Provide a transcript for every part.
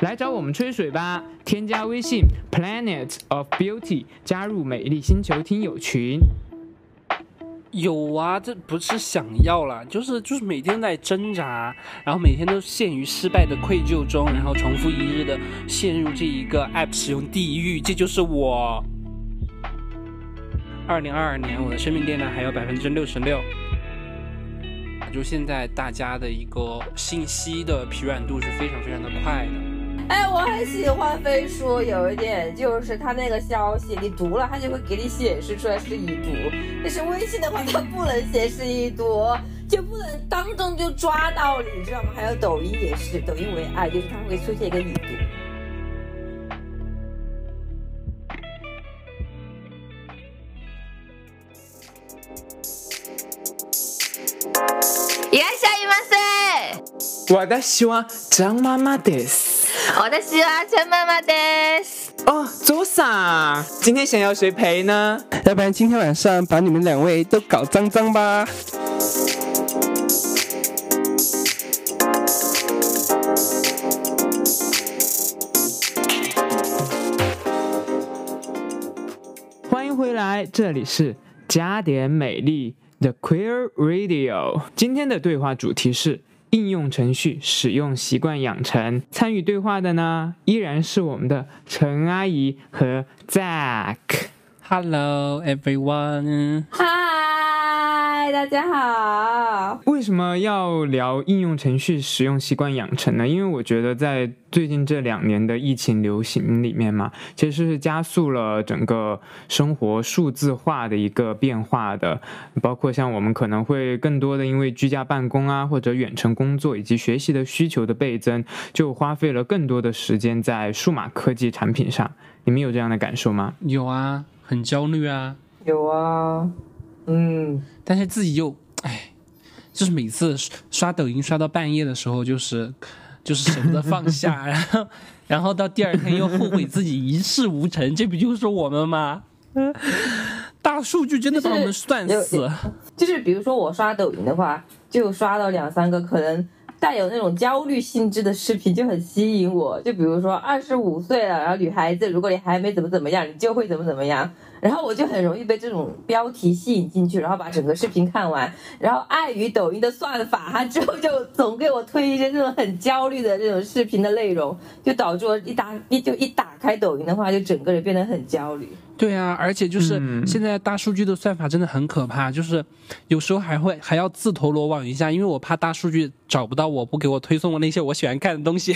来找我们吹水吧！添加微信 Planet of Beauty，加入美丽星球听友群。有啊，这不是想要啦，就是就是每天在挣扎，然后每天都陷于失败的愧疚中，然后重复一日的陷入这一个 app 使用地狱，这就是我。二零二二年，我的生命电量还有百分之六十六。就现在大家的一个信息的疲软度是非常非常的快的。哎，我很喜欢飞书，有一点就是它那个消息你读了，它就会给你显示出来是已读。但是微信的话，它不能显示已读，就不能当众就抓到你，知道吗？还有抖音也是，抖音为爱，就是它会出现一个已读。いらっしゃいませ。我的希望张妈妈的。 私は陈妈妈です。哦，左桑，今天想要谁陪呢？要不然今天晚上把你们两位都搞脏脏吧。欢迎回来，这里是加点美丽 The Queer Radio。今天的对话主题是 应用程序使用习惯养成。参与对话的呢，依然是我们的陈阿姨和 Zack。Hello everyone，嗨，大家好。为什么要聊应用程序使用习惯养成呢？因为我觉得在最近这两年的疫情流行里面嘛，其实是加速了整个生活数字化的一个变化的，包括像我们可能会更多的因为居家办公啊，或者远程工作以及学习的需求的倍增，就花费了更多的时间在数码科技产品上。你们有这样的感受吗？有啊，很焦虑啊，有啊，嗯，但是自己又哎，就是每次刷抖音刷到半夜的时候，就是就是舍不得放下，然后然后到第二天又后悔自己一事无成，这不就是我们吗？大数据真的把我们算死。有就是比如说我刷抖音的话，就刷到两三个可能带有那种焦虑性质的视频，就很吸引我。就比如说二十五岁了，然后女孩子，如果你还没怎么怎么样，你就会怎么怎么样。然后我就很容易被这种标题吸引进去，然后把整个视频看完。然后碍于抖音的算法，它之后就总给我推一些这种很焦虑的这种视频的内容，就导致我一打一就一打开抖音的话，就整个人变得很焦虑。对啊，而且就是嗯现在大数据的算法真的很可怕，就是有时候还会还要自投罗网一下，因为我怕大数据找不到我，不给我推送我那些我喜欢看的东西，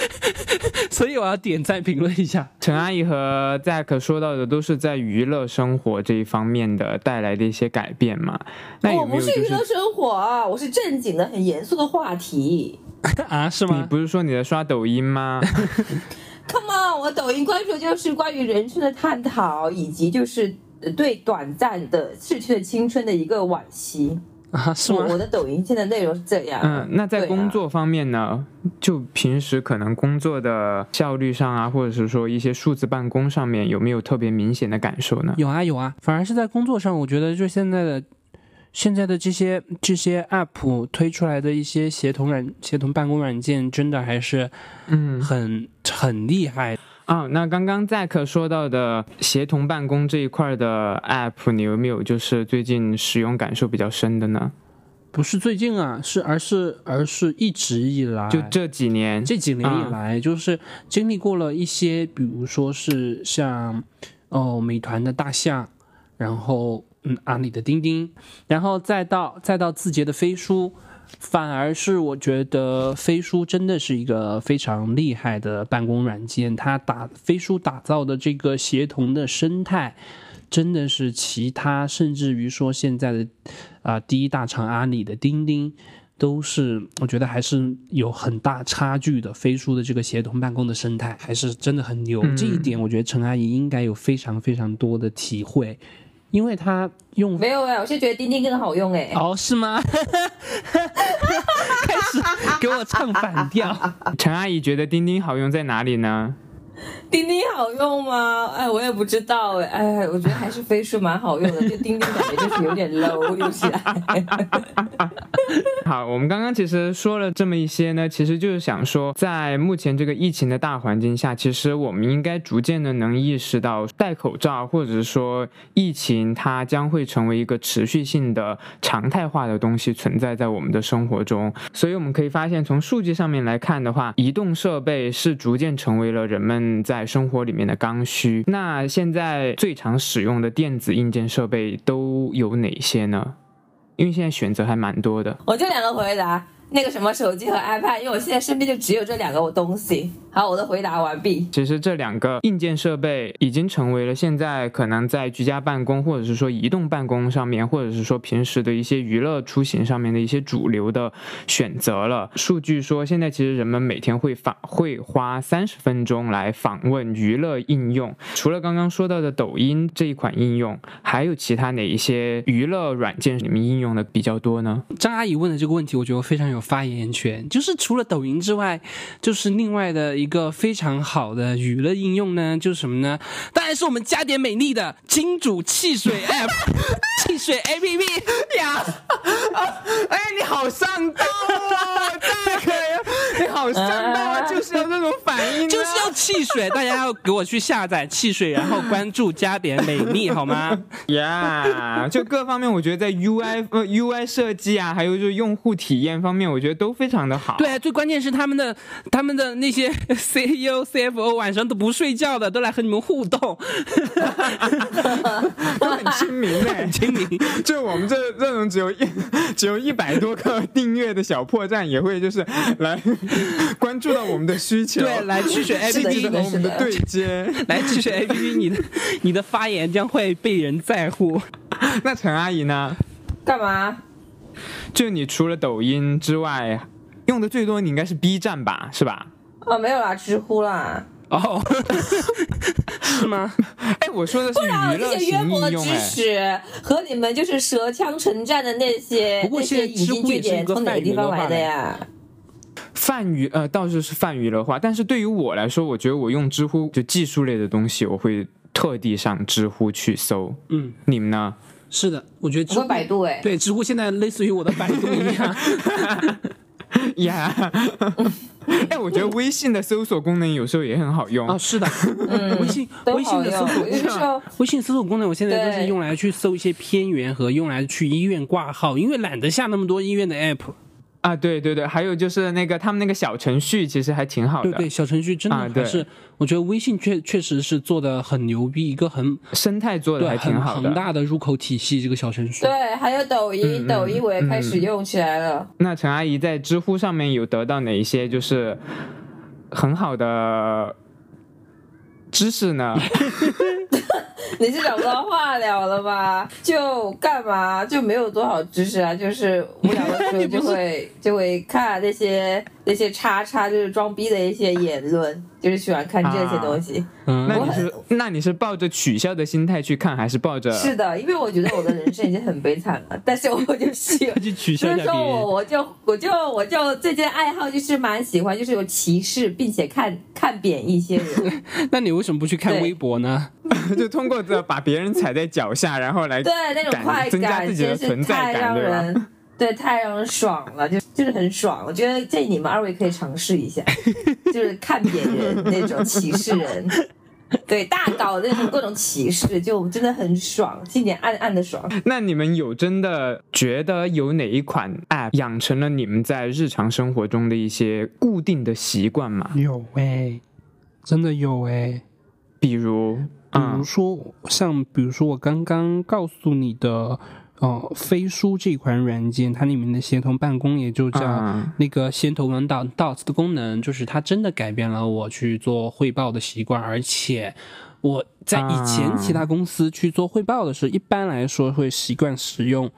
所以我要点赞评论一下。陈阿姨和 Zack 说到的都是在娱乐生活这一方面的带来的一些改变嘛？那有我不是娱乐生活啊，我是正经的、很严肃的话题。啊，是吗你？不是说你在刷抖音吗？Come on，我抖音关注就是关于人生的探讨，以及就是呃对短暂的逝去的青春的一个惋惜。啊，是吗？我我的抖音现在内容是这样。嗯，那在工作方面呢？就平时可能工作的效率上啊，或者是说一些数字办公上面，有没有特别明显的感受呢？有啊有啊，反而是在工作上，我觉得就现在的现在的这些这些 app 推出来的一些协同软协同办公软件，真的还是嗯很很厉害。啊，那刚刚 Zack 说到的协同办公这一块的 app，你有没有就是最近使用感受比较深的呢？不是最近啊，是而是而是一直以来，就这几年，这几年以啊来，就是经历过了一些，比如说是像哦美团的大象，然后嗯阿里的钉钉，然后再到再到字节的飞书，反而是我觉得飞书真的是一个非常厉害的办公软件，它打飞书打造的这个协同的生态。真的是其他，甚至于说现在的啊、第一大厂阿里的钉钉，都是我觉得还是有很大差距的。飞书的这个协同办公的生态还是真的很牛，嗯这一点我觉得陈阿姨应该有非常非常多的体会，因为她用没有哎，我是觉得钉钉更好用哎。哦是吗？开始给我唱反调。陈阿姨觉得钉钉好用在哪里呢？钉钉好用吗？哎，我也不知道哎。哎，我觉得还是飞书蛮好用的，就钉钉感觉就是有点 low 用起来。好，我们刚刚其实说了这么一些呢，其实就是想说，在目前这个疫情的大环境下，其实我们应该逐渐的能意识到，戴口罩或者是说疫情它将会成为一个持续性的常态化的东西存在在我们的生活中。所以我们可以发现，从数据上面来看的话，移动设备是逐渐成为了人们在在生活里面的刚需。那现在最常使用的电子硬件设备都有哪些呢？因为现在选择还蛮多的。我就两个回答。那个什么手机和 iPad，因为我现在身边就只有这两个东西。好，我的回答完毕。其实这两个硬件设备已经成为了现在可能在居家办公，或者是说移动办公上面，或者是说平时的一些娱乐出行上面的一些主流的选择了。数据说，现在其实人们每天会访会花三十分钟来访问娱乐应用。除了刚刚说到的抖音这一款应用，还有其他哪一些娱乐软件里面应用的比较多呢？张阿姨问的这个问题，我觉得非常有发言权。就是除了抖音之外，就是另外的。一个非常好的娱乐应用呢，就是什么呢？当然是我们加点美丽的金主汽水 App，汽水 APP 呀！哎，你好上道啊！大哥呀，你好上道啊！就是要这种反应，就是要汽水，大家要给我去下载汽水，然后关注加点美丽，好吗？呀，就各方面，我觉得在 UI 呃 UI 设计啊，还有就是用户体验方面，我觉得都非常的好。对，最关键是他们的他们的那些。CEO、CFO 晚上都不睡觉的，都来和你们互动，都很亲民 很亲民。就我们这这种只有一只有一百多个订阅的小破站，也会就是来关注到我们的需求，对，来去选 APP 和我们的对接，来去选 APP，你的你的发言将会被人在乎。那陈阿姨呢？干嘛？就你除了抖音之外，用的最多你应该是 B 站吧？是吧？哦，没有啦，知乎啦。哦，是吗？哎，我说的是娱乐型应用哎。和你们就是舌枪唇战的那些，不过现在知乎也是从哪个地方来的呀？泛娱呃，倒是是泛娱乐化，但是对于我来说，我觉得我用知乎就技术类的东西，我会特地上知乎去搜。嗯，你们呢？是的，我觉得知乎百度哎，对，知乎现在类似于我的百度一样。呀，哎，我觉得微信的搜索功能有时候也很好用啊。是的，微信微信的搜索，微信搜索功能，我现在都是用来去搜一些偏远和用来去医院挂号，因为懒得下那么多医院的 app。啊，对对对，还有就是那个他们那个小程序，其实还挺好的。对对，小程序真的还是，我觉得微信确确实是做的很牛逼，一个很生态做的还挺好的，庞大的入口体系，这个小程序。对，还有抖音，抖音我也开始用起来了。那陈阿姨在知乎上面有得到哪一些就是很好的知识呢？你是找不到话聊了吧？就干嘛就没有多少知识啊？就是无聊的时候就会 就会看那些那些叉叉，就是装逼的一些言论。就是喜欢看这些东西，那你是那你是抱着取笑的心态去看，还是抱着？是的，因为我觉得我的人生已经很悲惨了，但是我就喜欢 去取笑所以说我我就我就我就最近爱好就是蛮喜欢，就是有歧视，并且看看扁一些人。那你为什么不去看微博呢？就通过这把别人踩在脚下，然后来对那种快感，真是太让人。对，太让人爽了，就就是很爽。我觉得建议你们二位可以尝试一下，就是看扁人那种歧视人，对，大搞那种各种歧视，就真的很爽，心里暗暗的爽。那你们有真的觉得有哪一款 App 养成了你们在日常生活中的一些固定的习惯吗？有哎，真的有哎，比如，比如说像，比如说我刚刚告诉你的。哦，飞书这款软件，它里面的协同办公也就叫那个先头文档 Dots 的功能，就是它真的改变了我去做汇报的习惯。而且我在以前其他公司去做汇报的时候，一般来说会习惯使用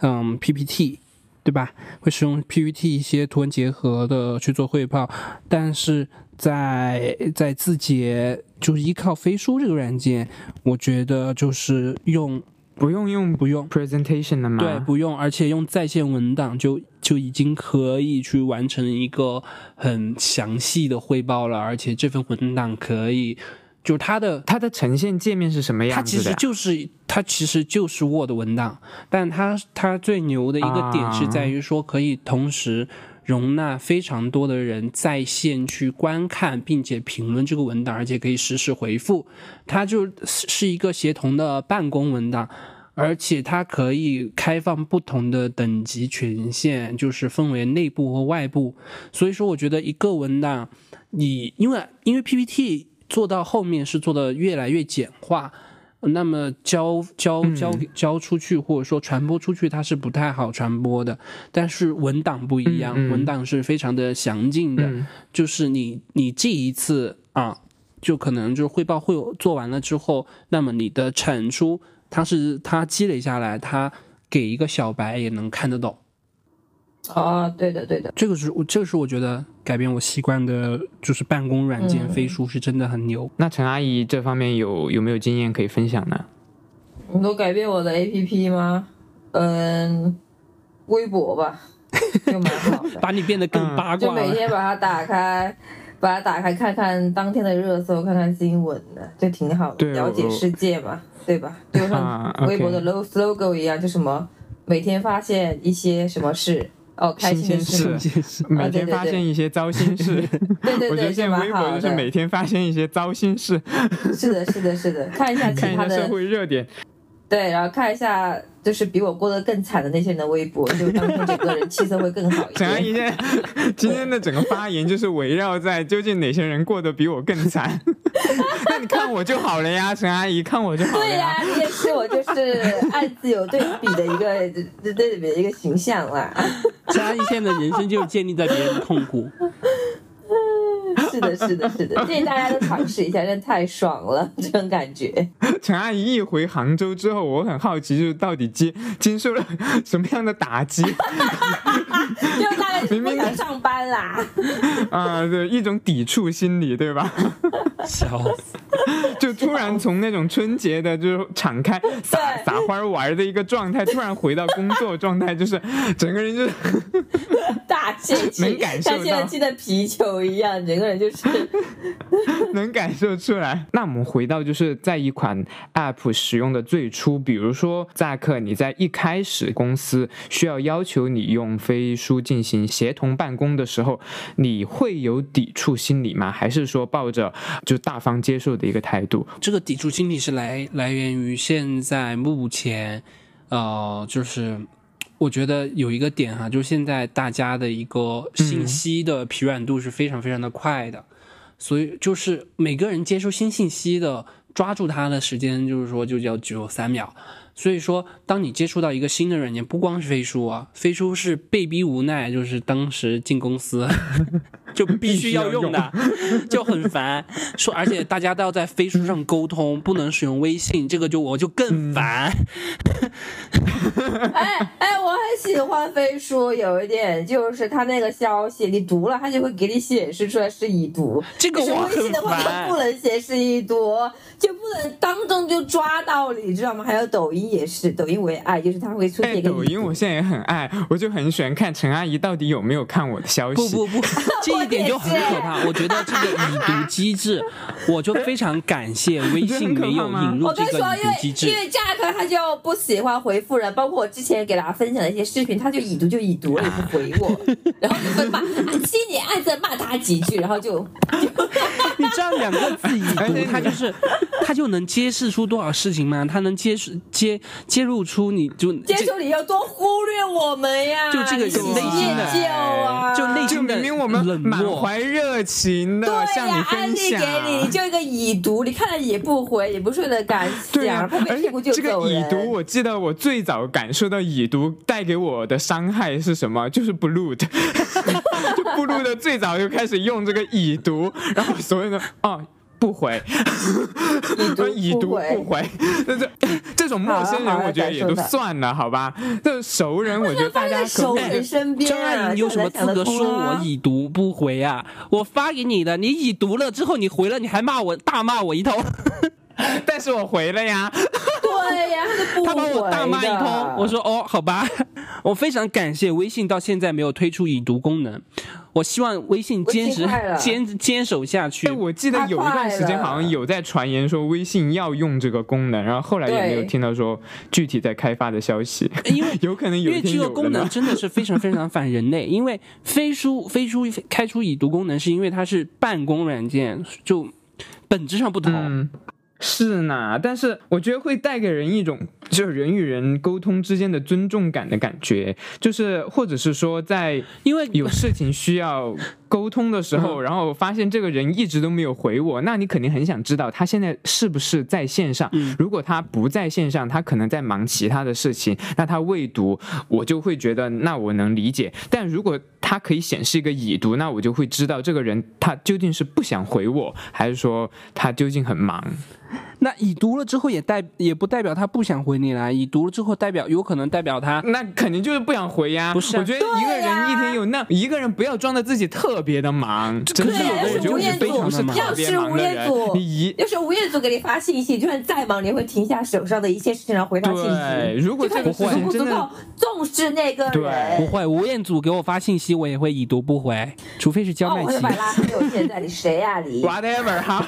嗯 PPT，对吧？会使用 PPT 一些图文结合的去做汇报。但是在在字节，就是依靠飞书这个软件，我觉得就是用。不用用不用。presentation 了吗？对，不用，而且用在线文档就就已经可以去完成一个很详细的汇报了，而且这份文档可以，就是它的它的呈现界面是什么它其实样子的呀？就是它其实就是 Word 文档，但它它最牛的一个点是在于说可以同时容纳非常多的人在线去观看，并且评论这个文档，而且可以实时回复。它就是是一个协同的办公文档。而且它可以开放不同的等级权限，就是分为内部和外部。所以说，我觉得一个文档，你因为因为 PPT 做到后面是做的越来越简化，那么交交交给交出去或者说传播出去，它是不太好传播的。但是文档不一样，文档是非常的详尽的，嗯就是你你这一次啊，就可能就是汇报会做完了之后，那么你的产出它是它积累下来，它给一个小白也能看得懂。哦，对的对的，这个是我这个是我觉得改变我习惯的，就是办公软件嗯飞书是真的很牛。那陈阿姨这方面有有没有经验可以分享呢？你都改变我的 APP 吗？嗯，微博吧，就蛮好的。把你变得更嗯八就卦就。每天把它打开，把它打开看看当天的热搜，看看新闻的，就挺好的，了解世界嘛，对吧？就 像啊微博的 logo slogan 一样，就什么每天发现一些什么事，哦，开心的事嘛，新鲜每天发现一些糟心事。对 对我觉得现在微博。就是每天发现一些糟心事，是的，是的，是的，看一下其看一下社，会热点。对，然后看一下就是比我过得更惨的那些人的微博，就当天整个人气色会更好一陈阿姨点。现在 今天的整个发言就是围绕在究竟哪些人过得比我更惨。那你看我就好了呀，陈阿姨看我就好了对呀、呀。你也是我就是暗自有对比的一个对对比的一个形象啦。陈阿姨现在的人生就是建立在别人的痛苦。是的，是的，是的，建议大家都尝试一下，真的太爽了，这种感觉。陈阿姨一回杭州之后，我很好奇，就是到底经经受了什么样的打击 就大概明明想上班啦。啊？对，一种抵触心理，对吧？笑死！就突然从那种春节的，就是敞开撒撒欢儿玩的一个状态，突然回到工作状态，就是整个人就是大泄 气能感，受到像现在气的皮球一样，整个人就是 能感受出来。那我们回到就是在一款 App 使用的最初，比如说扎克，你在一开始公司需要要求你用飞书进行协同办公的时候，你会有抵触心理吗？还是说抱着就大方接受的一个态度？这个抵触心理是来来源于现在目前，呃，就是我觉得有一个点哈，就是现在大家的一个信息的疲软度是非常非常的快的，所以就是每个人接收新信息的抓住它的时间，就是说就叫只有三秒。所以说，当你接触到一个新的软件，不光是飞书啊，飞书是被逼无奈，就是当时进公司 就必须要用的，就很烦。说，而且大家都要在飞书上沟通，不能使用微信，这个就我就更烦。哎哎，我很喜欢飞书，有一点就是它那个消息，你读了，它就会给你显示出来是已读。这个就是我很微信的话，它烦不。能显示已读，就不能当众就抓到你，知道吗？还有抖音也是，抖音为爱，就是它会出现哎，一个抖音我现在也很爱，我就很喜欢看陈阿姨到底有没有看我的消息。不不不，这一点就很可怕。我觉得这个已读机制，我就非常感谢 微信没有引入这个我跟你说，因为已读机制因。为 Jack 他就不喜欢回复人，包括我之前给大家分享的一些视频，他就已读就已读了，也不回我，然后就会骂，心里暗自骂他几句，然后就你知道两个字已读，它就是它就能揭示出多少事情吗？它能揭示揭揭露出你就接受你要多忽略我们呀，就这个的念旧啊，就内就心的明明我们满冷漠。怀热情的向你，分安利享，给你，你就一个已读，你看了也不回，也不是为了感对呀、想，拍拍而且屁股就这个。已读，我记得我最早感受到已读带给我的伤害是什么？就是 Blue 的，就 Blue 的最早就开始用这个已读，然后所有的哦。不回，已读 已读不回这这，这种陌生人，我觉得也都感受到算了，好吧？这熟人，我觉得大家可熟不可以人身边张阿啊，姨，你有什么资格说啊我已读不回啊？我发给你的，你已读了之后，你回了，你还骂我，大骂我一通。但是我回了呀。对呀，他把我大骂一通，我说哦，好吧，我非常感谢微信到现在没有推出已读功能，我希望微信坚持坚坚守下去哎，。我记得有一段时间好像有在传言说微信要用这个功能，然后后来也没有听到说具体在开发的消息。因为有可能有因为这个功能。真的是非常非常反人类，因为飞书飞书开出已读功能，是因为它是办公软件，就本质上不同。嗯，是呢，但是我觉得会带给人一种就是人与人沟通之间的尊重感的感觉，就是或者是说在因为有事情需要沟通的时候，然后发现这个人一直都没有回我，那你肯定很想知道他现在是不是在线上。如果他不在线上，他可能在忙其他的事情，那他未读，我就会觉得那我能理解。但如果他可以显示一个已读，那我就会知道这个人他究竟是不想回我，还是说他究竟很忙。那已读了之后也代也不代表他不想回你啦，已读了之后代表有可能代表他那肯定就是不想回呀。不是啊我觉得一个人一天有那一个人不要装的自己特别的忙，真的，我觉得我吴彦祖非常的人要是吴彦。祖你一要是吴彦祖给你发信息，就算再忙，你会停下手上的一切事情，然后回他信对，息。如果这个事就看你足情真的不足够重视那个对不。会。吴彦祖给我发信息，我也会已读不回，除非是焦哦，麦琪我就把。拉黑了。现在你谁呀、你？whatever 哈。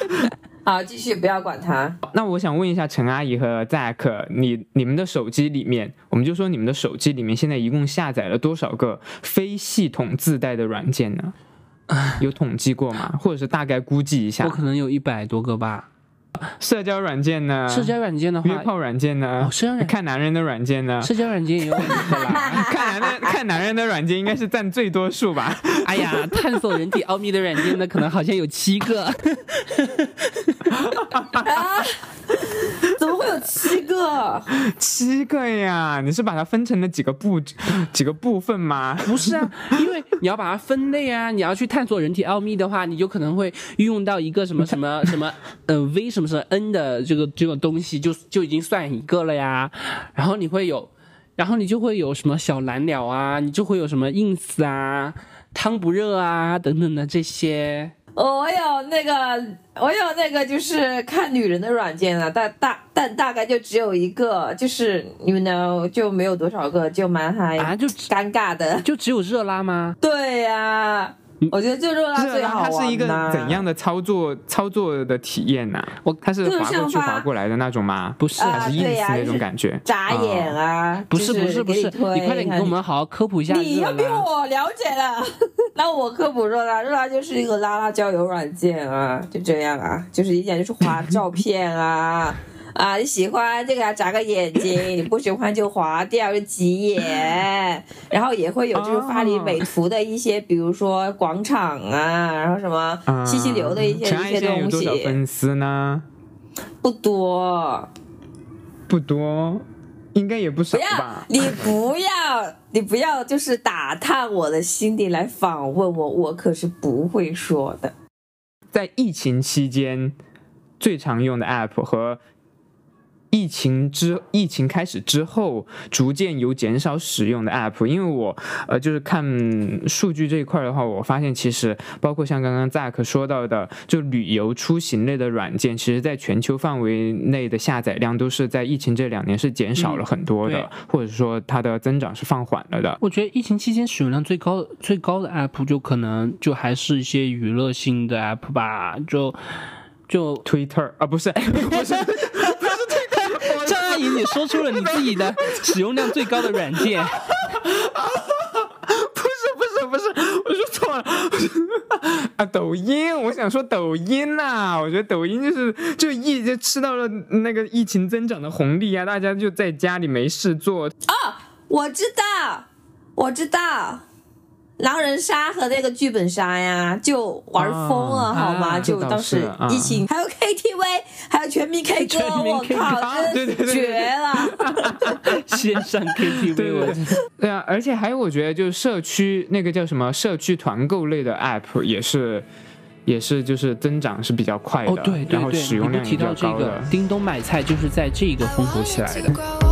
好，继续不要管他。那我想问一下陈阿姨和 Zack，你你们的手机里面，我们就说你们的手机里面现在一共下载了多少个非系统自带的软件呢？有统计过吗？或者是大概估计一下我？可能有一百多个吧。社交软件呢？社交软件的话，约炮软件呢？哦社交软看男人的软件呢？社交软件也有很多啦。看男人看男人的软件应该是占最多数吧？哎呀，探索人体奥秘的软件呢，可能好像有七个。怎么会有七个？七个呀！你是把它分成了几个部几个部分吗？不是啊，因为你要把它分类啊，你要去探索人体奥秘的话，你就可能会运用到一个什么什么 什么呃 V 什么什么 N 的这个这个东西，就就已经算一个了呀。然后你会有，然后你就会有什么小蓝鸟啊，你就会有什么 ins 啊、汤不热啊等等的这些。我有那个，我有那个，就是看女人的软件啊，但大但大概就只有一个，就是 you know 就没有多少个，就蛮嗨啊就尴尬的。就只有热拉吗？对呀、我觉得就热拉最好玩它是一个怎样的操作操作的体验呢、我它是滑过去滑过来的那种吗？不是啊还是对 ins 那种感觉？眨眼啊？不是不是不是，你快点给我们好好科普一下你要比。我了解了，那我科普热拉，热拉就是一个拉拉交友软件啊，就这样啊，就是一点就是滑照片啊。啊，你喜欢就给他，眨个眼睛；你不喜欢就划掉，就挤眼。然后也会有就是发你美图的一些，比如说广场啊，然后什么啊七夕流的一些、一些东西，粉丝呢？不多。不多，应该也不少不要吧，？你不要，你不要，就是打探我的心底来访问我，我可是不会说的。在疫情期间最常用的 app 和疫情之疫情开始之后逐渐有减少使用的 app，因为我呃就是看数据这一块的话，我发现其实包括像刚刚 Zack 说到的，就旅游出行类的软件，其实在全球范围内的下载量都是在疫情这两年是减少了很多的，对或者说它的增长是放缓了的。我觉得疫情期间使用量最高最高的 app 就可能就还是一些娱乐性的 app 吧，就就 Twitter 啊，不是 不是你说出了你自己的 使用量最高的软件，不是不是不是，我说错了。啊！抖音，我想说抖音呐、我觉得抖音就是就疫就吃到了那个疫情增长的红利啊，大家就在家里没事做。啊，我知道，我知道，狼人杀和那个剧本杀呀，就玩疯了，啊好吗？啊就当时疫情，还有 KTV，还有全民 K 歌，我靠，啊对对对对真是绝了！线上 KTV，对对我对啊！而且还有，我觉得就是社区那个叫什么社区团购类的 app 也是。也是，就是增长是比较快的，哦对对然后，使用量也比较高的。叮咚买菜就是在这个风口起来的。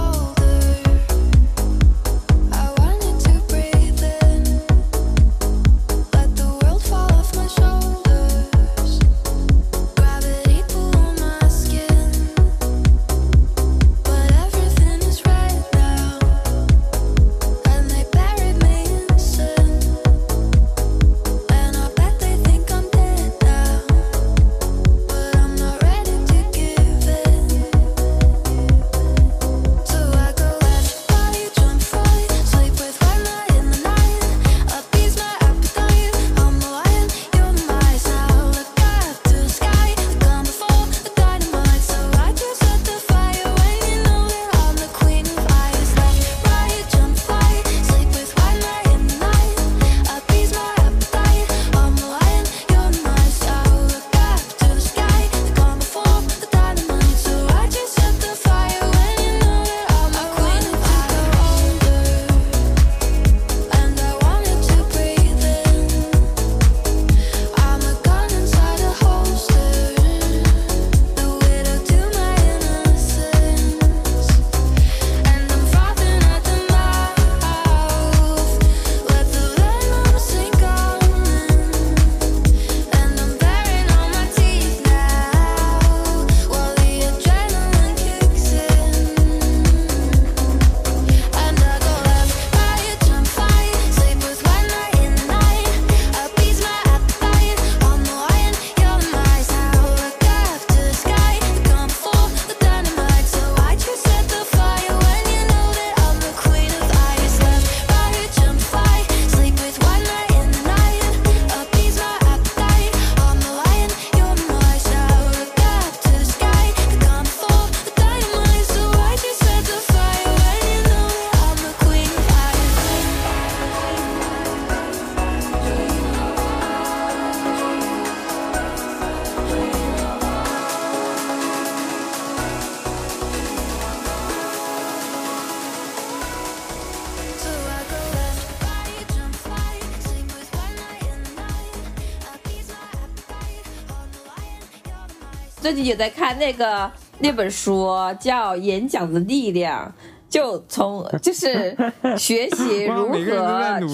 最近也在看那个那本书，叫《演讲的力量》。就从就是 学习如何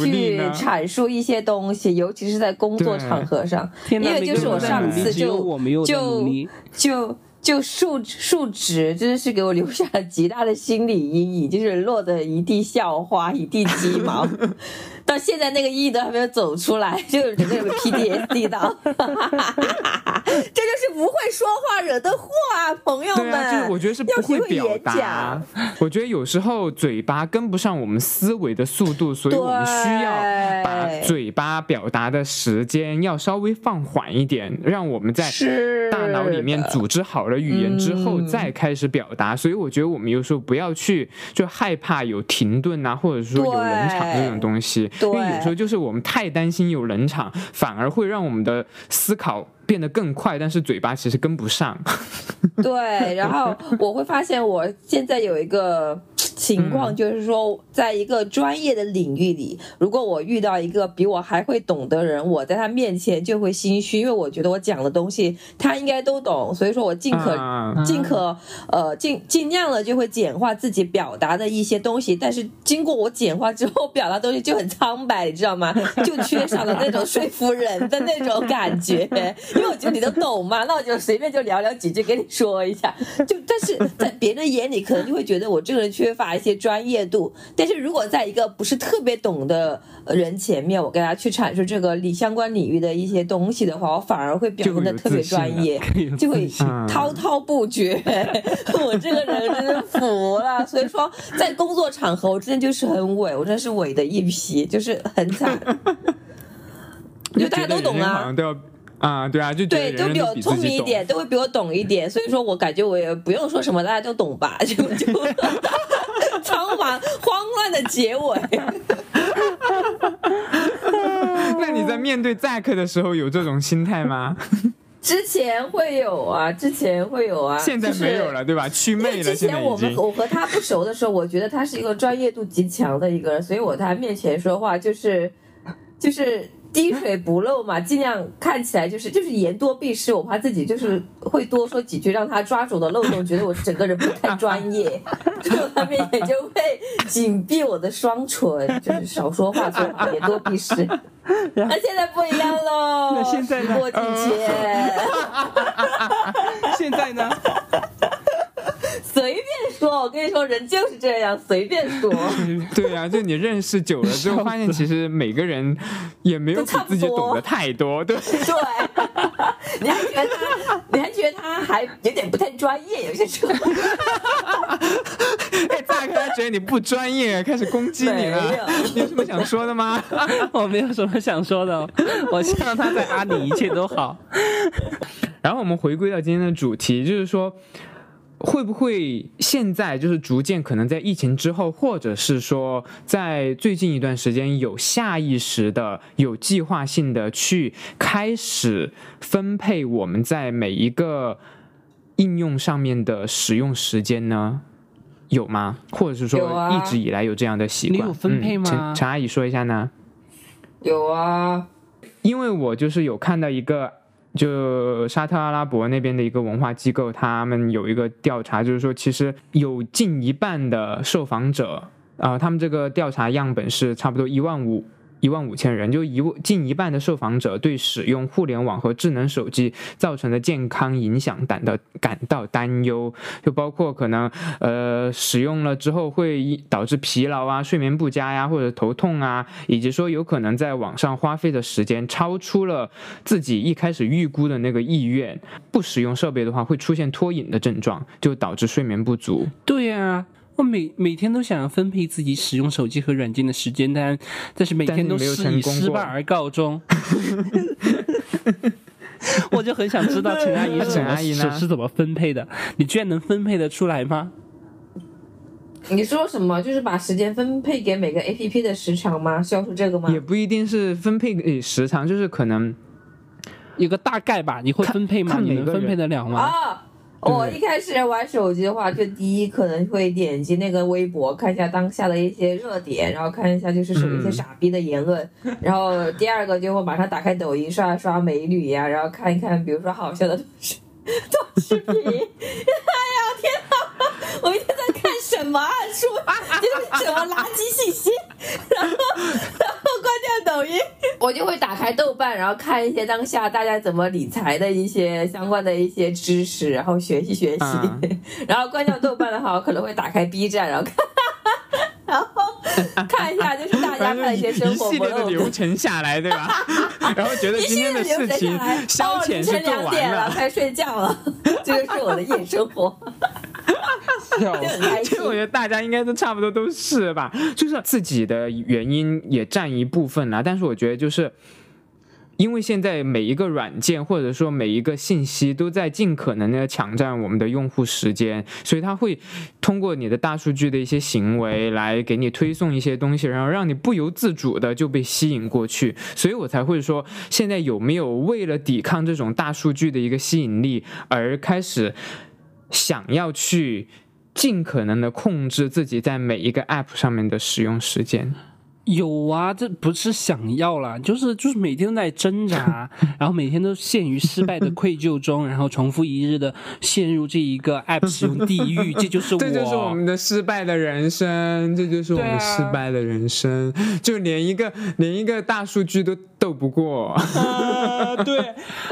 去阐述一些东西，尤其是在工作场合上。因为就是我上次就就。就就述述职，真的是给我留下了极大的心理阴影，就是落得一地校花，一地鸡毛。到现在那个意义都还没有走出来，就整个 PTSD 到。这就是不会说话惹的祸啊，朋友们。对啊，就是我觉得是不会表达。我觉得有时候嘴巴跟不上我们思维的速度，所以我们需要把嘴巴表达的时间要稍微放缓一点，让我们在大脑里面组织好了语言之后嗯再开始表达。所以我觉得我们有时候不要去就害怕有停顿啊，或者说有冷场这种东西，因为有时候就是我们太担心有冷场，反而会让我们的思考变得更快，但是嘴巴其实跟不上。对，然后我会发现我现在有一个情况，嗯。就是说，在一个专业的领域里，如果我遇到一个比我还会懂的人，我在他面前就会心虚，因为我觉得我讲的东西他应该都懂，所以说我尽可、啊。尽可呃尽尽量的就会简化自己表达的一些东西，但是经过我简化之后，表达东西就很苍白，你知道吗？就缺少了那种说服人的那种感觉，因为我觉得你都懂嘛，那我就随便就聊聊几句跟你说一下，就但是在别人眼里可能就会觉得我这个人缺乏一些专业度，但是如果在一个不是特别懂的人前面，我跟他去阐述这个理相关领域的一些东西的话，我反而会表现的特别专业。就会嗯滔滔不绝。我这个人真的服了，所以说在工作场合，我真的就是很伪，我真的是伪的一批，就是很惨。就大家都懂啊啊，对啊，就对，都比我。聪明一点，都会比我懂一点，所以说我感觉我也不用说什么，大家都懂吧？就就 苍茫慌乱的结尾。那你在面对 Zack 的时候有这种心态吗？之前会有啊，之前会有啊，现在没有了，对吧？祛魅了，之现在我们我和他不熟的时候，我觉得他是一个专业度极强的一个人，所以我在他面前说话就是就是滴水不漏嘛，尽量看起来就是就是言多必失，我怕自己就是会多说几句，让他抓住我的漏洞，觉得我整个人不太专业，所以我在他们也就会紧闭我的双唇，就是少说话，说话言多必失。那现在不一样喽，那现在呢时过境迁。现在呢？随便说，我跟你说，人就是这样，随便说。对啊，就你认识久了之后，发现其实每个人也没有比自己懂得太多，对。对，你还觉得他，你还觉得他还有点不太专业，有些时候。哎，Zack 他觉得你不专业，开始攻击你了有。你有什么想说的吗？我没有什么想说的哦，我希望他在阿里一切都好。然后我们回归到今天的主题，就是说，会不会现在就是逐渐可能在疫情之后，或者是说在最近一段时间，有下意识的、有计划性的去开始分配我们在每一个应用上面的使用时间呢？有吗？或者是说一直以来有这样的习惯？你有分配吗嗯陈陈阿姨说一下呢？有啊，因为我就是有看到一个，就沙特阿拉伯那边的一个文化机构，他们有一个调查，就是说其实有近一半的受访者，啊、他们这个调查样本是差不多一万五。一万五千人，就一近一半的受访者对使用互联网和智能手机造成的健康影响感到感到担忧，就包括可能呃使用了之后会导致疲劳啊、睡眠不佳呀、或者头痛啊，以及说有可能在网上花费的时间超出了自己一开始预估的那个意愿，不使用设备的话会出现脱瘾的症状，就导致睡眠不足。对呀、我每每天都想要分配自己使用手机和软件的时间，但但是每天都但是以失败而告终。我就很想知道陈阿姨是怎么陈阿姨呢是是怎么分配的？你居然能分配得出来吗？你说什么？就是把时间分配给每个 A P P 的时长吗？是要说这个吗？也不一定是分配给时长，就是可能有个大概吧？你会分配吗？你能分配得了吗？啊。我一开始玩手机的话，就第一可能会点击那个微博，看一下当下的一些热点，然后看一下就是属于一些嗯傻逼的言论。然后第二个就会马上打开抖音刷一刷美女呀，然后看一看，比如说好笑的 东西。做视频。哎呀天哪！我一天在看什么啊？说这 是什么垃圾信息，然后然后关掉抖音，我就会打开豆瓣，然后看一些当下大家怎么理财的一些相关的一些知识，然后学习学习。嗯然后关掉豆瓣的话，我可能会打开 B 站，然后看。然后看一下，就是大家的一些生活系列的流程下来，对吧？然后觉得今天的事情，消遣是做完了。该睡觉了，这就是我的夜生活，其实。我觉得大家应该都差不多都是吧，就是自己的原因也占一部分啦。但是我觉得就是。因为现在每一个软件或者说每一个信息都在尽可能的抢占我们的用户时间，所以它会通过你的大数据的一些行为来给你推送一些东西，然后让你不由自主的就被吸引过去。所以我才会说，现在有没有为了抵抗这种大数据的一个吸引力而开始想要去尽可能的控制自己在每一个 app 上面的使用时间。有啊，这不是想要啦，就是就是每天都在挣扎，然后每天都陷于失败的愧疚中，然后重复一日的陷入这一个 app 使用地狱，这就是我。这就是我们的失败的人生，这就是我们失败的人生，就连一个连一个大数据都斗不过。啊，对，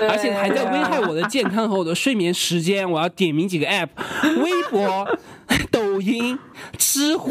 而且还在危害我的健康和我的睡眠时间。我要点名几个 app：微博、抖音、知乎，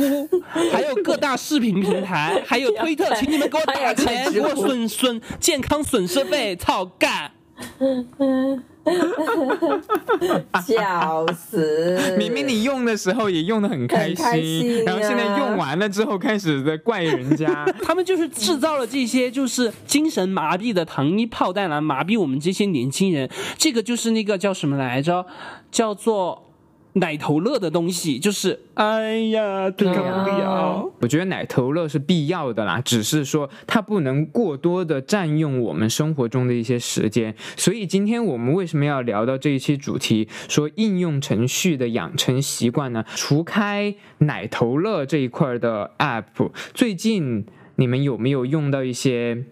还有各大视频平台，还有推特，请你们给我打钱，给我损损健康损失费，操干！笑死！明明你用的时候也用的很开心啊然后现在用完了之后开始在怪人家。他们就是制造了这些就是精神麻痹的糖衣炮弹来麻痹我们这些年轻人。这个就是那个叫什么来着？叫做奶头乐的东西，就是哎呀，这个。我觉得奶头乐是必要的啦，只是说它不能过多的占用我们生活中的一些时间。所以今天我们为什么要聊到这一期主题，说应用程序的养成习惯呢？除开奶头乐这一块的 app，最近你们有没有用到一些？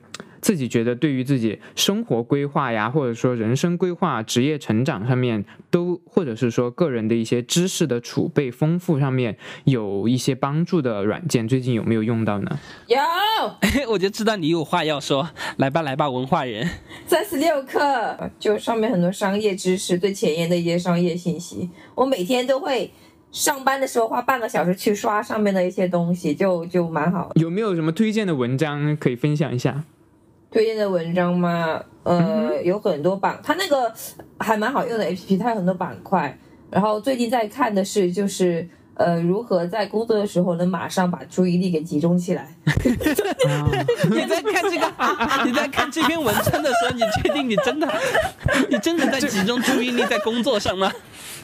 自己觉得对于自己生活规划呀，或者说人生规划、职业成长上面，都或者是说个人的一些知识的储备丰富上面有一些帮助的软件，最近有没有用到呢？有 我就知道你有话要说，来吧来吧，文化人。三十六课，就上面很多商业知识，最前沿的一些商业信息，我每天都会。上班的时候花半个小时去刷上面的一些东西，就就蛮好。有没有什么推荐的文章可以分享一下？推荐的文章吗？呃，有很多板，它那个还蛮好用的 APP，它有很多板块。然后最近在看的是，就是呃，如何在工作的时候能马上把注意力给集中起来。你在看这个，你在看这篇文章的时候，你确定你真的，你真的在集中注意力在工作上吗？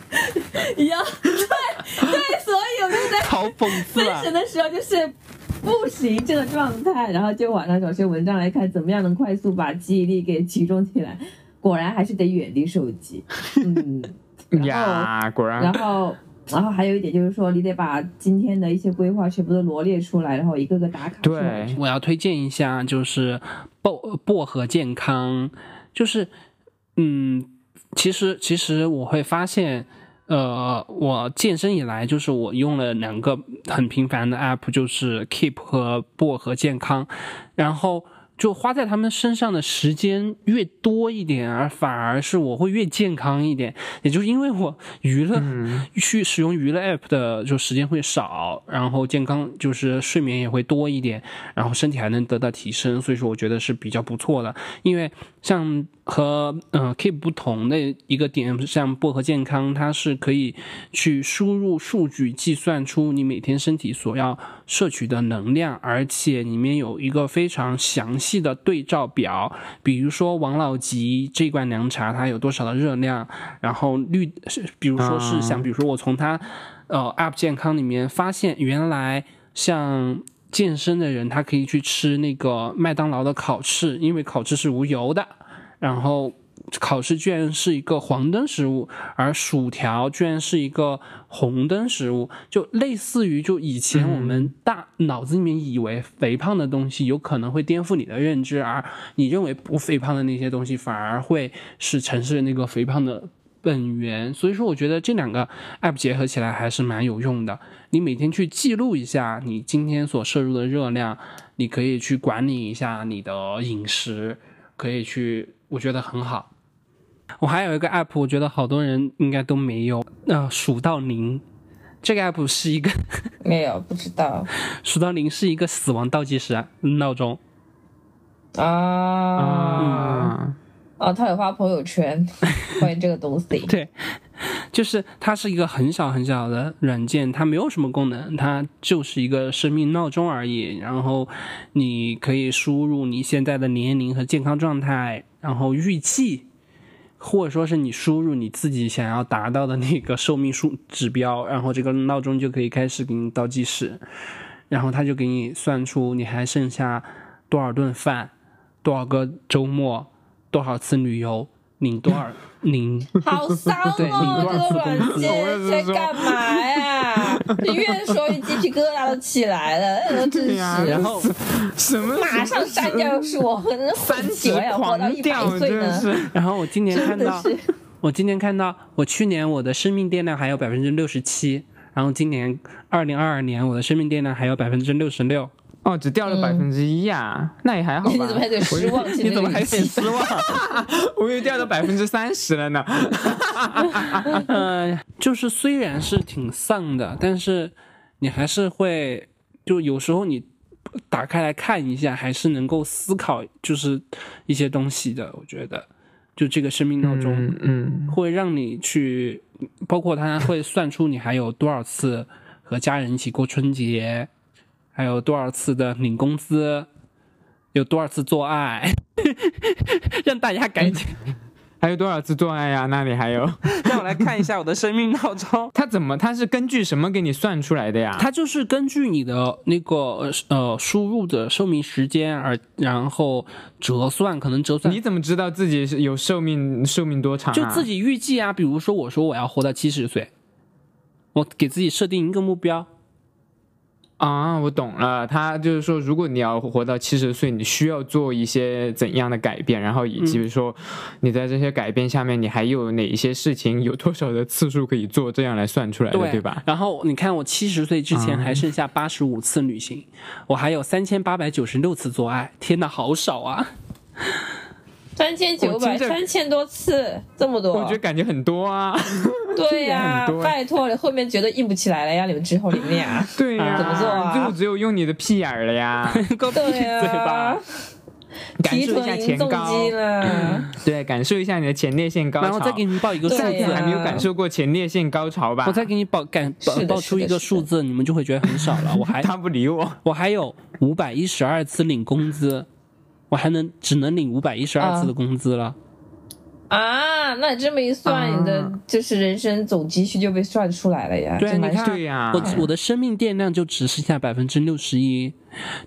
呀，对对，所以我就在好讽刺啊！分神的时候就是不行这个状态，然后就网上找些文章来看，怎么样能快速把记忆力给集中起来。果然还是得远离手机。嗯，然后呀，果然然后。然后还有一点就是说，你得把今天的一些规划全部都罗列出来，然后一个个打卡。对，我要推荐一下，就是薄薄荷健康，就是嗯，其实其实我会发现。呃，我健身以来，就是我用了两个很频繁的 app，就是 Keep 和薄荷健康，然后就花在他们身上的时间越多一点，而反而是我会越健康一点。也就是因为我娱乐、去使用娱乐 app 的就时间会少，然后健康就是睡眠也会多一点，然后身体还能得到提升，所以说我觉得是比较不错的。因为像和呃 Keep 不同的一个点，像薄荷健康，它是可以去输入数据，计算出你每天身体所要摄取的能量，而且里面有一个非常详细的对照表，比如说王老吉这罐凉茶它有多少的热量，然后绿，是比如说是像，比如说我从它呃 App 健康里面发现，原来像。健身的人，他可以去吃那个麦当劳的烤翅，因为烤翅是无油的。然后考试居然是一个黄灯食物，而薯条居然是一个红灯食物，就类似于就以前我们大脑子里面以为肥胖的东西有可能会颠覆你的认知，而你认为不肥胖的那些东西反而会是城市那个肥胖的本源。所以说，我觉得这两个 app 结合起来还是蛮有用的。你每天去记录一下你今天所摄入的热量，你可以去管理一下你的饮食，可以去，我觉得很好。我还有一个 app，我觉得好多人应该都没有，呃，数到零。这个 app 是一个 没有不知道。数到零是一个死亡倒计时啊闹钟，啊。啊，哦，他有发朋友圈 关于这个东西，对，就是它是一个很小很小的软件，它没有什么功能，它就是一个生命闹钟而已。然后你可以输入你现在的年龄和健康状态，然后预计，或者说是你输入你自己想要达到的那个寿命数指标，然后这个闹钟就可以开始给你倒计时，然后它就给你算出你还剩下多少顿饭，多少个周末，多少次旅游，领多少领好骚对领哦！多少次这个软工资件在干嘛呀？你越说越鸡皮疙瘩都起来了，呃真是。然后什么马上删掉是我很三喜欢要活到一百狂掉，岁呢，真的是。然后我今年看到，真的是。我今年看到，我去年我的生命电量还有百分之六十七，然后今年二零二二年我的生命电量还有百分之六十六，哦，只掉了百分之一呀，那也还好吧。你怎么还有点失望？你怎么还有点失望？我以为 掉到百分之三十了呢。呃，就是虽然是挺丧的，但是你还是会，就有时候你打开来看一下，还是能够思考，就是一些东西的。我觉得，就这个生命闹钟，嗯嗯，会让你去，包括它会算出你还有多少次和家人一起过春节，还有多少次的领工资，有多少次做爱，让大家赶紧 还有多少次做爱呀？那里还有？让我来看一下我的生命闹钟。它怎么？它是根据什么给你算出来的呀？它就是根据你的那个呃输入的寿命时间而然后折算，可能折算你怎么知道自己是有寿命寿命多长、啊？就自己预计啊。比如说，我说我要活到七十岁，我给自己设定一个目标，啊，我懂了。他就是说，如果你要活到七十岁，你需要做一些怎样的改变，然后以及说你在这些改变下面，你还有哪一些事情，有多少的次数可以做，这样来算出来的，对吧？然后你看，我七十岁之前还剩下八十五次旅行，我还有三千八百九十六次做爱，天哪，好少啊！三千九百三千多次，这么多，我觉得感觉很多啊。对呀、拜托，你后面觉得硬不起来了呀！你们之后你们俩，对呀、怎么做啊最后只有用你的屁眼儿了呀，够闭对嘴吧啊！，感受一下前高击，了，对，感受一下你的前列腺高潮。然后再给你们报一个数字，还没有感受过前列腺高潮吧？我再给你报感报报出一个数字，你们就会觉得很少了。我还他不理我。我还有五百一十二次领工资，我还能只能领五百一十二次的工资了。啊，那你这么一算，啊你的就是人生总积蓄就被算出来了呀！对啊你看对呀、我我的生命电量就只剩下百分之六十一，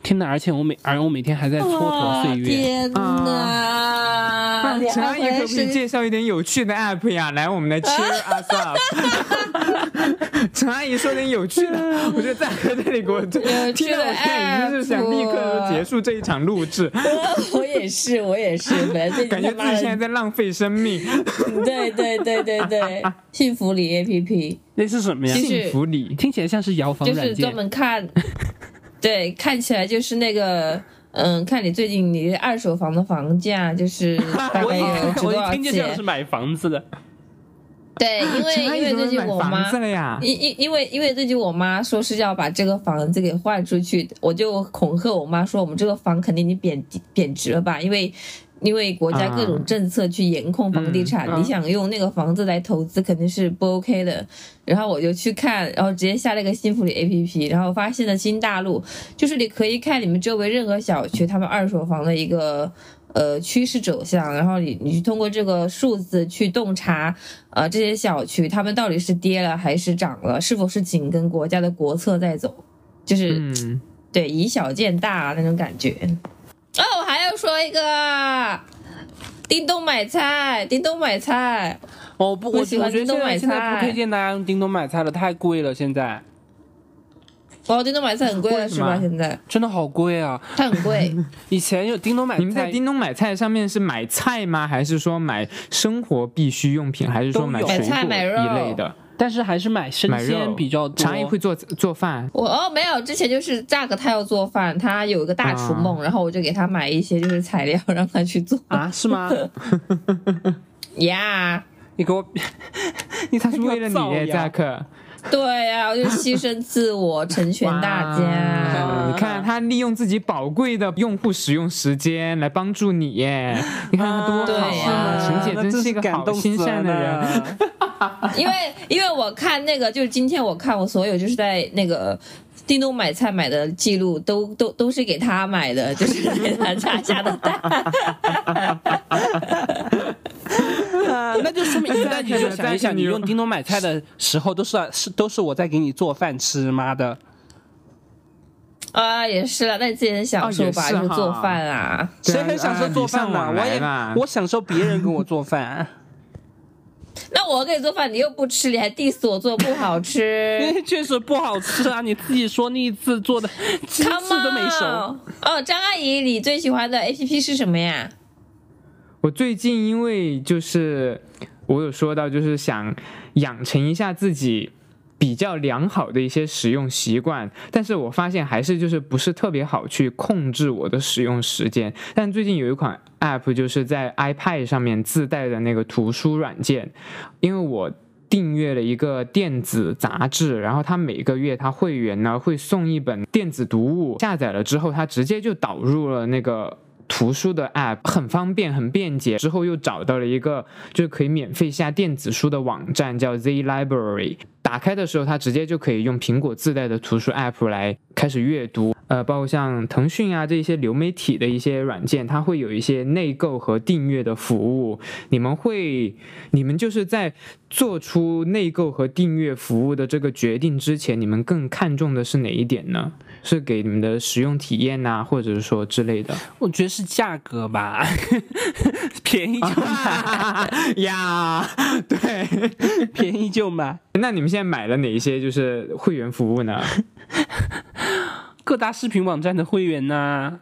天哪！而且我每而我每天还在蹉跎岁月。天哪！你陈阿姨可不可以介绍一点有趣的 app 呀？来，我们来 cheer us up。陈阿姨说点有趣的，我觉得在这里给我听到我现在已经是想立刻结束这一场录制，我也是，我也是，本来最近感觉自己现在在浪费生命。对对对对对，幸福里 A P P 那是什么呀就？是幸福里，听起来像是摇房软就是专件。门看，对，看起来就是那个。嗯，看你最近你二手房的房价，就是 大我一概有值我多少一听就像是？买房子的。对，因为因为最近我妈？因因因为因为最近我妈说是要把这个房子给换出去，我就恐吓我妈说我们这个房肯定你贬贬值了吧，因为因为国家各种政策去严控房地产，你想用那个房子来投资肯定是不 OK 的。然后我就去看，然后直接下了一个幸福里 APP，然后发现了新大陆，就是你可以看你们周围任何小区他们二手房的一个。呃，趋势走向，然后你你去通过这个数字去洞察，呃，这些小区他们到底是跌了还是涨了，是否是紧跟国家的国策在走，就是、嗯，对以小见大那种感觉。哦，我还要说一个，叮咚买菜，叮咚买菜，哦不，我我喜欢叮咚买菜现在不推荐大家用叮咚买菜了，太贵了。现在哦，叮咚买菜很贵了是吧？现在真的好贵啊！它很贵，以前有叮咚买菜你们在菜，叮咚买菜上面是买菜吗？还是说买生活必需用品？还是说买水买菜果买肉一类的？但是还是买生鲜比较多。常毅会做做饭，我哦没有，之前就是价格他要做饭，他有一个大厨梦，然后我就给他买一些就是材料让他去做啊？是吗？呀。你给我，你他是为了你耶，扎克。对呀、我就牺牲自我，成全大家。你看他利用自己宝贵的用户使用时间来帮助你耶，你看他多对好呀啊！陈姐真是一个感动好心善的人。因为因为我看那个，就是今天我看我所有就是在那个叮咚买菜买的记录，都都都是给他买的，就是给他炸下的蛋。啊，那就说明 那你就想一想，你用叮咚买菜的时候，都是是都是我在给你做饭吃，妈的！啊，也是了，那你自己很享受吧，就是做饭啊。谁很享受做饭呢？啊我也我享受别人给我做饭，那我给你做饭，你又不吃，你还 diss 我做不好吃。确实不好吃啊！你自己说那一次做的鸡翅都没熟。哦，张阿姨，你最喜欢的 A P P 是什么呀？我最近因为就是我有说到，就是想养成一下自己比较良好的一些使用习惯，但是我发现还是就是不是特别好去控制我的使用时间。但最近有一款 App 就是在 iPad 上面自带的那个图书软件，因为我。订阅了一个电子杂志，然后它每个月它会员呢会送一本电子读物，下载了之后，它直接就导入了那个图书的 app 很方便，很便捷。之后又找到了一个就是可以免费下电子书的网站，叫 Z Library。打开的时候，它直接就可以用苹果自带的图书 app 来开始阅读。呃，包括像腾讯啊这一些流媒体的一些软件，它会有一些内购和订阅的服务。你们会，你们就是在做出内购和订阅服务的这个决定之前，你们更看重的是哪一点呢？是给你们的使用体验呐、或者是说之类的？我觉得是价格吧，便宜就买，呀，对。便宜就买。那你们现在买了哪一些就是会员服务呢？各大视频网站的会员呐、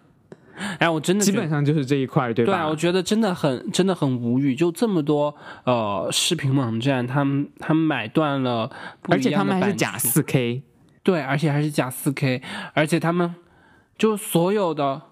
哎，我真的基本上就是这一块，对吧？对啊，我觉得真的很真的很无语，就这么多呃视频网站，他们他们买断了而且他们还是假四 K，对，而且还是假四 K，而且他们就所有的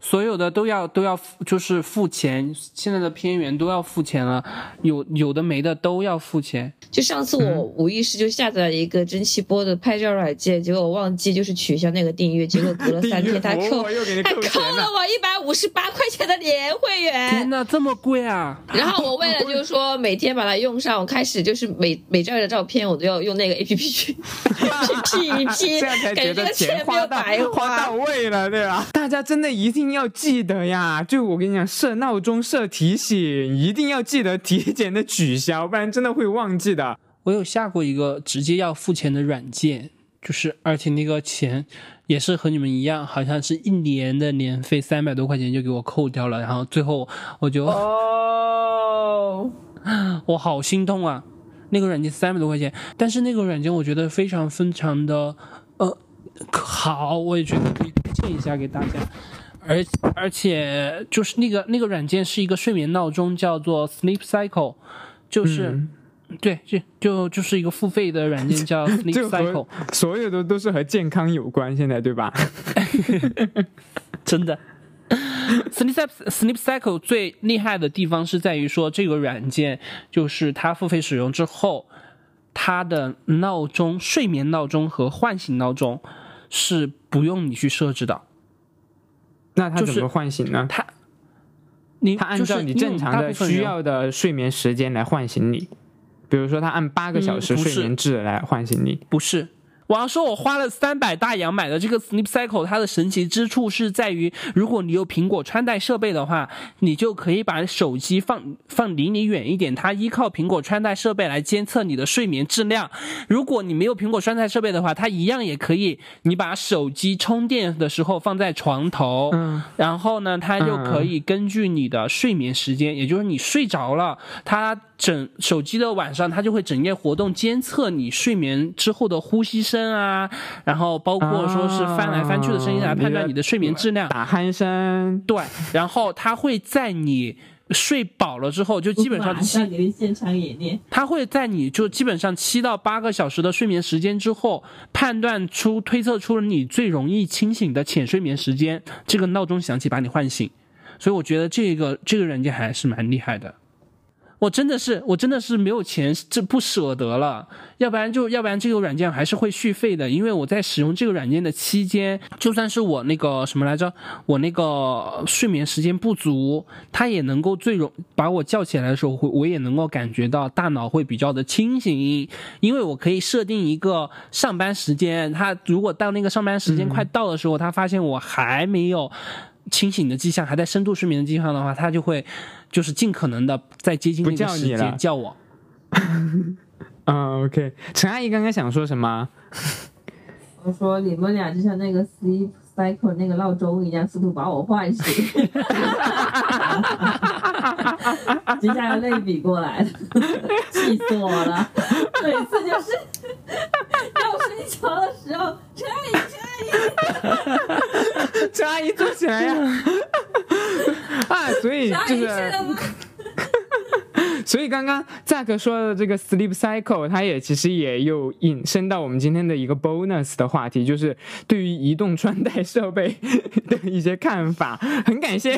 所有的都要都要付就是付钱，现在的片源都要付钱了，有有的没的都要付钱。就上次我无意识就下载了一个蒸汽波的拍照软件，结果我忘记就是取消那个订阅，结果隔了 三天他扣他扣了。我一百五十八块钱的年会员天员。呐，这么贵啊！然后我为了就是说每天把它用上，我开始就是每每张的照片我都要用那个 A P P 去 去 P 一 P，这样才感觉这个钱钱没有花到白花到位了，对吧？大家真的一定要记得呀！就我跟你讲，设闹钟、设提醒，一定要记得提前的取消，不然真的会忘记的。我有下过一个直接要付钱的软件，就是而且那个钱也是和你们一样，好像是一年的年费三百多块钱就给我扣掉了，然后最后我就、哦，我好心痛啊！那个软件三百多块钱，但是那个软件我觉得非常非常的呃好，我也觉得可以推荐一下给大家。而而且就是那个那个软件是一个睡眠闹钟，叫做 Sleep Cycle，就是、嗯对，就就就是一个付费的软件叫 Sleep Cycle。所有的都是和健康有关，现在对吧？真的。Sleep Sleep Cycle 最厉害的地方是在于说，这个软件就是它付费使用之后，它的闹钟、睡眠闹钟和唤醒闹钟是不用你去设置的。就是那他怎么唤醒呢？它，你它按照你正常的需要的睡眠时间来唤醒你，比如说他按八个小时睡眠制来唤醒你。不是。我要说，我花了三百大洋买的这个 Sleep Cycle，它的神奇之处是在于，如果你有苹果穿戴设备的话，你就可以把手机放放离你远一点，它依靠苹果穿戴设备来监测你的睡眠质量。如果你没有苹果穿戴设备的话，它一样也可以，你把手机充电的时候放在床头，嗯然后呢，它就可以根据你的睡眠时间，也就是你睡着了，它整手机的晚上它就会整夜活动，监测你睡眠之后的呼吸声。啊，然后包括说是翻来翻去的声音来判断你的睡眠质量。打鼾声，对，然后它会在你睡饱了之后，就基本上马七上给你现场演练。它会在你就基本上七到八个小时的睡眠时间之后，判断出推测出了你最容易清醒的浅睡眠时间，这个闹钟响起把你唤醒。所以我觉得这个这个软件还是蛮厉害的。我真的是，我真的是没有钱，这不舍得了，要不然就要不然这个软件还是会续费的，因为我在使用这个软件的期间，就算是我那个什么来着，我那个睡眠时间不足，它也能够最容把我叫起来的时候，会我也能够感觉到大脑会比较的清醒，因为我可以设定一个上班时间，它如果到那个上班时间快到的时候，它发现我还没有。清醒的迹象，还在深度睡眠的迹象的话，他就会就是尽可能的在接近那个时间叫我。嗯，OK。陈阿姨刚刚想说什么？我说你们俩就像那个 sleep cycle 那个闹钟一样，试图把我唤醒，接下来类比过来了，气死我了！每次就是要睡着的时候，陈阿姨，陈阿姨，坐起来呀！啊，所以就是？所以刚刚 Zack 说的这个 sleep cycle，它也其实也有引申到我们今天的一个 bonus 的话题，就是对于移动穿戴设备的一些看法。很感谢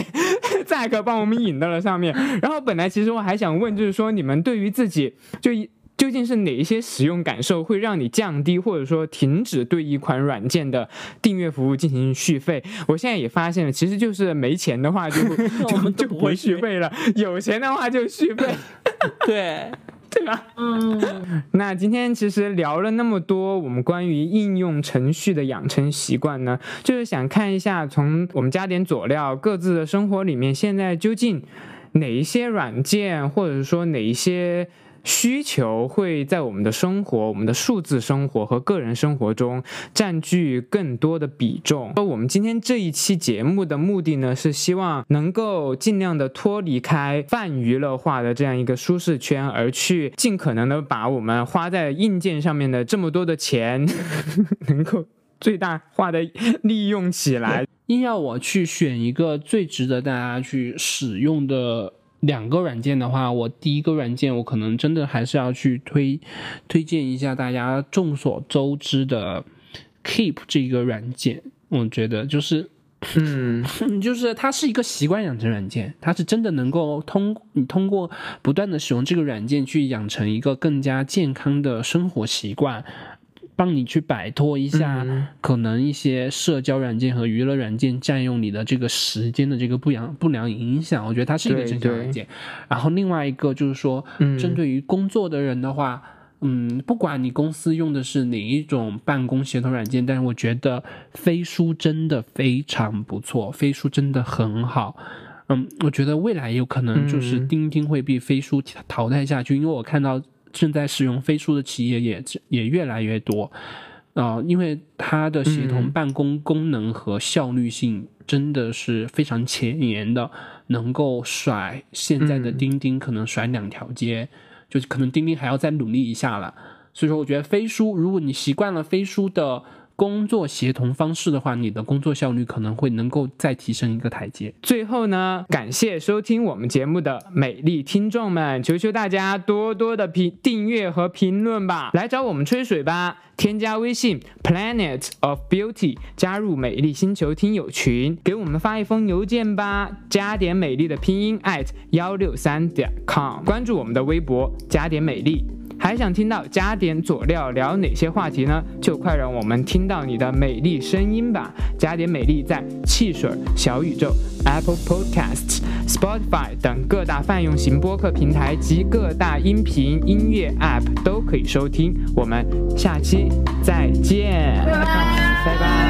Zack 帮我们引到了上面。然后本来其实我还想问，就是说你们对于自己就一。究竟是哪一些使用感受会让你降低或者说停止对一款软件的订阅服务进行续费？我现在也发现了，其实就是没钱的话就我就就不会续费了，有钱的话就续费。对，对吧？嗯，那今天其实聊了那么多，我们关于应用程序的养成习惯呢，就是想看一下从我们加点佐料各自的生活里面，现在究竟哪一些软件，或者说哪一些。需求会在我们的生活、我们的数字生活和个人生活中占据更多的比重。那我们今天这一期节目的目的呢，是希望能够尽量的脱离开泛娱乐化的这样一个舒适圈，而去尽可能的把我们花在硬件上面的这么多的钱，能够最大化的利用起来。硬要我去选一个最值得大家去使用的两个软件的话，我第一个软件我可能真的还是要去推推荐一下大家众所周知的 Keep 这个软件。我觉得就是嗯，嗯，就是它是一个习惯养成软件，它是真的能够通你通过不断的使用这个软件去养成一个更加健康的生活习惯，帮你去摆脱一下嗯可能一些社交软件和娱乐软件占用你的这个时间的这个不良不良影响。我觉得它是一个正向软件。然后另外一个就是说，嗯针对于工作的人的话。嗯，不管你公司用的是哪一种办公协同软件，但是我觉得飞书真的非常不错，飞书真的很好。嗯，我觉得未来有可能就是嗯钉钉会被飞书淘汰下去，因为我看到正在使用飞书的企业也也越来越多。啊、因为它的协同嗯办公功能和效率性真的是非常前沿的，能够甩现在的嗯钉钉可能甩两条街，就可能钉钉还要再努力一下了。所以说，我觉得飞书，如果你习惯了飞书的工作协同方式的话，你的工作效率可能会能够再提升一个台阶。最后呢，感谢收听我们节目的美丽听众们，求求大家多多的评订阅和评论吧，来找我们吹水吧。添加微信 Planet of Beauty，加入美丽星球听友群，给我们发一封邮件吧，加点美丽的拼音 at 幺六三点 com，关注我们的微博加点美丽。还想听到加点佐料聊哪些话题呢？就快让我们听到你的美丽声音吧！加点美丽在汽水、小宇宙、Apple Podcasts、Spotify 等各大泛用型播客平台及各大音频音乐 App 都可以收听。我们下期再见，拜拜拜拜。